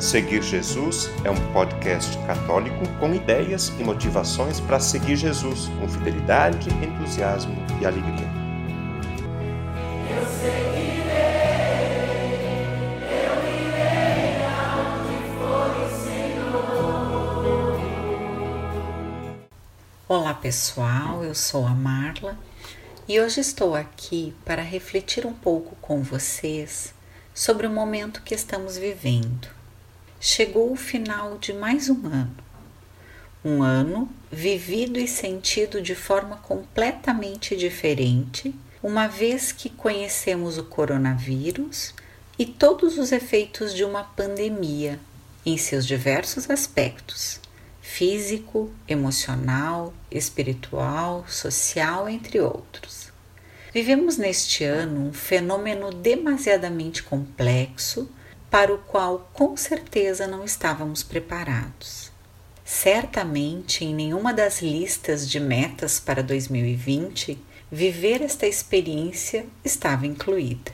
Seguir Jesus é um podcast católico com ideias e motivações para seguir Jesus com fidelidade, entusiasmo e alegria. Eu seguirei, eu irei for o Senhor. Olá pessoal, eu sou a Marla e hoje estou aqui para refletir um pouco com vocês sobre o momento que estamos vivendo chegou o final de mais um ano. Um ano vivido e sentido de forma completamente diferente, uma vez que conhecemos o coronavírus e todos os efeitos de uma pandemia em seus diversos aspectos físico, emocional, espiritual, social, entre outros. Vivemos neste ano um fenômeno demasiadamente complexo para o qual com certeza não estávamos preparados. Certamente em nenhuma das listas de metas para 2020 viver esta experiência estava incluída.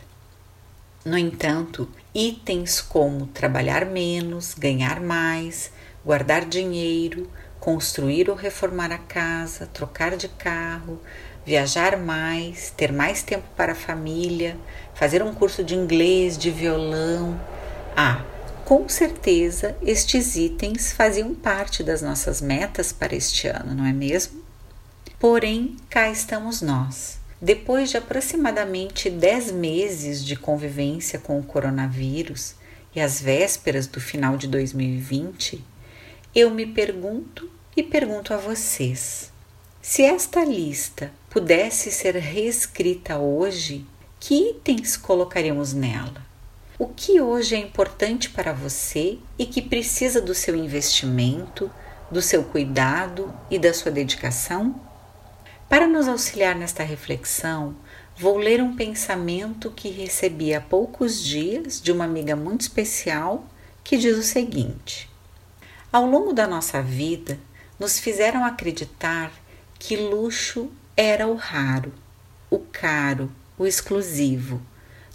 No entanto, itens como trabalhar menos, ganhar mais, guardar dinheiro, construir ou reformar a casa, trocar de carro, viajar mais, ter mais tempo para a família, fazer um curso de inglês, de violão, ah, com certeza estes itens faziam parte das nossas metas para este ano, não é mesmo? Porém, cá estamos nós. Depois de aproximadamente 10 meses de convivência com o coronavírus e às vésperas do final de 2020, eu me pergunto e pergunto a vocês: se esta lista pudesse ser reescrita hoje, que itens colocaríamos nela? O que hoje é importante para você e que precisa do seu investimento, do seu cuidado e da sua dedicação? Para nos auxiliar nesta reflexão, vou ler um pensamento que recebi há poucos dias de uma amiga muito especial que diz o seguinte: Ao longo da nossa vida, nos fizeram acreditar que luxo era o raro, o caro, o exclusivo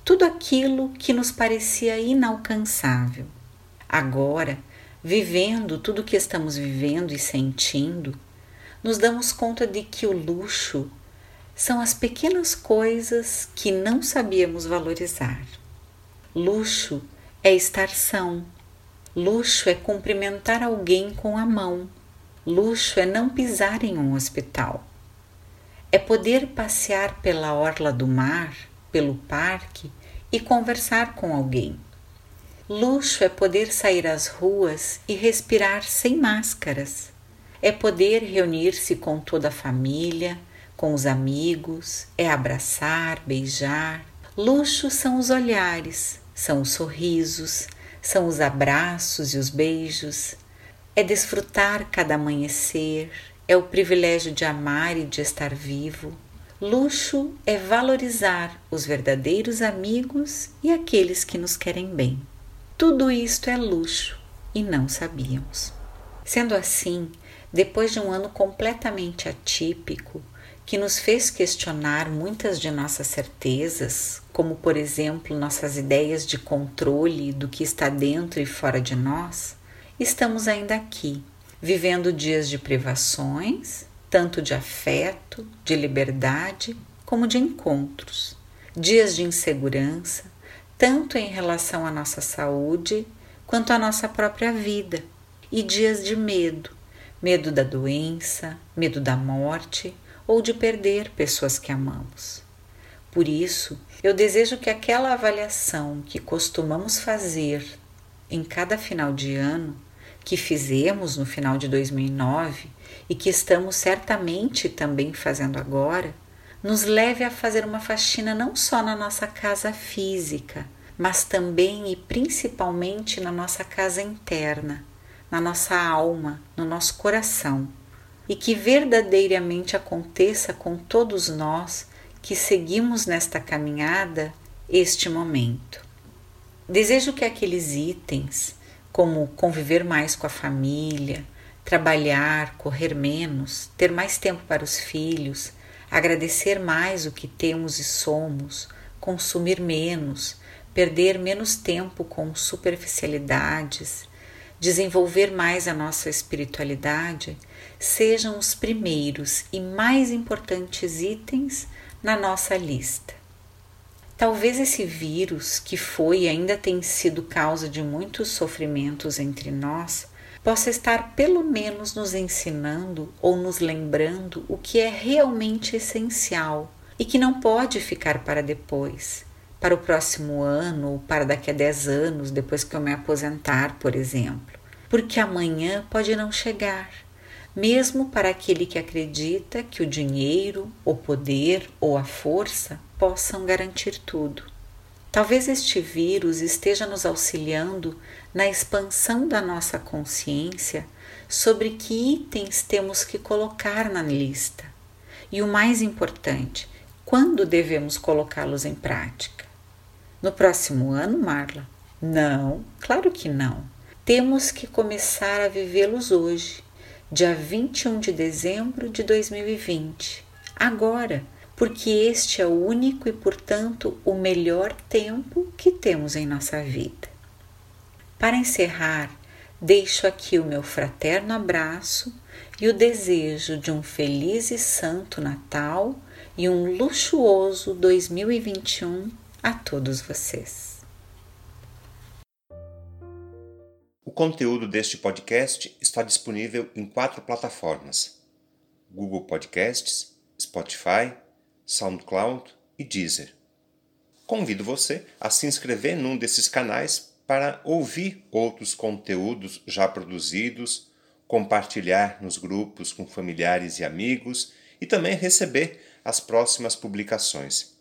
tudo aquilo que nos parecia inalcançável. Agora, vivendo tudo o que estamos vivendo e sentindo, nos damos conta de que o luxo são as pequenas coisas que não sabíamos valorizar. Luxo é estar são. Luxo é cumprimentar alguém com a mão. Luxo é não pisar em um hospital. É poder passear pela orla do mar pelo parque e conversar com alguém. Luxo é poder sair às ruas e respirar sem máscaras. É poder reunir-se com toda a família, com os amigos, é abraçar, beijar. Luxo são os olhares, são os sorrisos, são os abraços e os beijos. É desfrutar cada amanhecer, é o privilégio de amar e de estar vivo. Luxo é valorizar os verdadeiros amigos e aqueles que nos querem bem. Tudo isto é luxo e não sabíamos. Sendo assim, depois de um ano completamente atípico, que nos fez questionar muitas de nossas certezas, como por exemplo nossas ideias de controle do que está dentro e fora de nós, estamos ainda aqui, vivendo dias de privações tanto de afeto, de liberdade, como de encontros, dias de insegurança, tanto em relação à nossa saúde quanto à nossa própria vida, e dias de medo, medo da doença, medo da morte ou de perder pessoas que amamos. Por isso, eu desejo que aquela avaliação que costumamos fazer em cada final de ano, que fizemos no final de 2009 e que estamos certamente também fazendo agora, nos leve a fazer uma faxina não só na nossa casa física, mas também e principalmente na nossa casa interna, na nossa alma, no nosso coração, e que verdadeiramente aconteça com todos nós que seguimos nesta caminhada este momento. Desejo que aqueles itens, como conviver mais com a família, trabalhar, correr menos, ter mais tempo para os filhos, agradecer mais o que temos e somos, consumir menos, perder menos tempo com superficialidades, desenvolver mais a nossa espiritualidade sejam os primeiros e mais importantes itens na nossa lista. Talvez esse vírus, que foi e ainda tem sido causa de muitos sofrimentos entre nós, possa estar pelo menos nos ensinando ou nos lembrando o que é realmente essencial e que não pode ficar para depois, para o próximo ano ou para daqui a 10 anos, depois que eu me aposentar, por exemplo, porque amanhã pode não chegar mesmo para aquele que acredita que o dinheiro, o poder ou a força possam garantir tudo. Talvez este vírus esteja nos auxiliando na expansão da nossa consciência sobre que itens temos que colocar na lista. E o mais importante, quando devemos colocá-los em prática? No próximo ano, Marla? Não, claro que não. Temos que começar a vivê-los hoje dia 21 de dezembro de 2020, agora, porque este é o único e, portanto, o melhor tempo que temos em nossa vida. Para encerrar, deixo aqui o meu fraterno abraço e o desejo de um feliz e santo Natal e um luxuoso 2021 a todos vocês. O conteúdo deste podcast está disponível em quatro plataformas: Google Podcasts, Spotify, SoundCloud e Deezer. Convido você a se inscrever num desses canais para ouvir outros conteúdos já produzidos, compartilhar nos grupos com familiares e amigos e também receber as próximas publicações.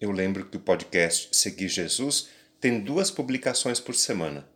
Eu lembro que o podcast Seguir Jesus tem duas publicações por semana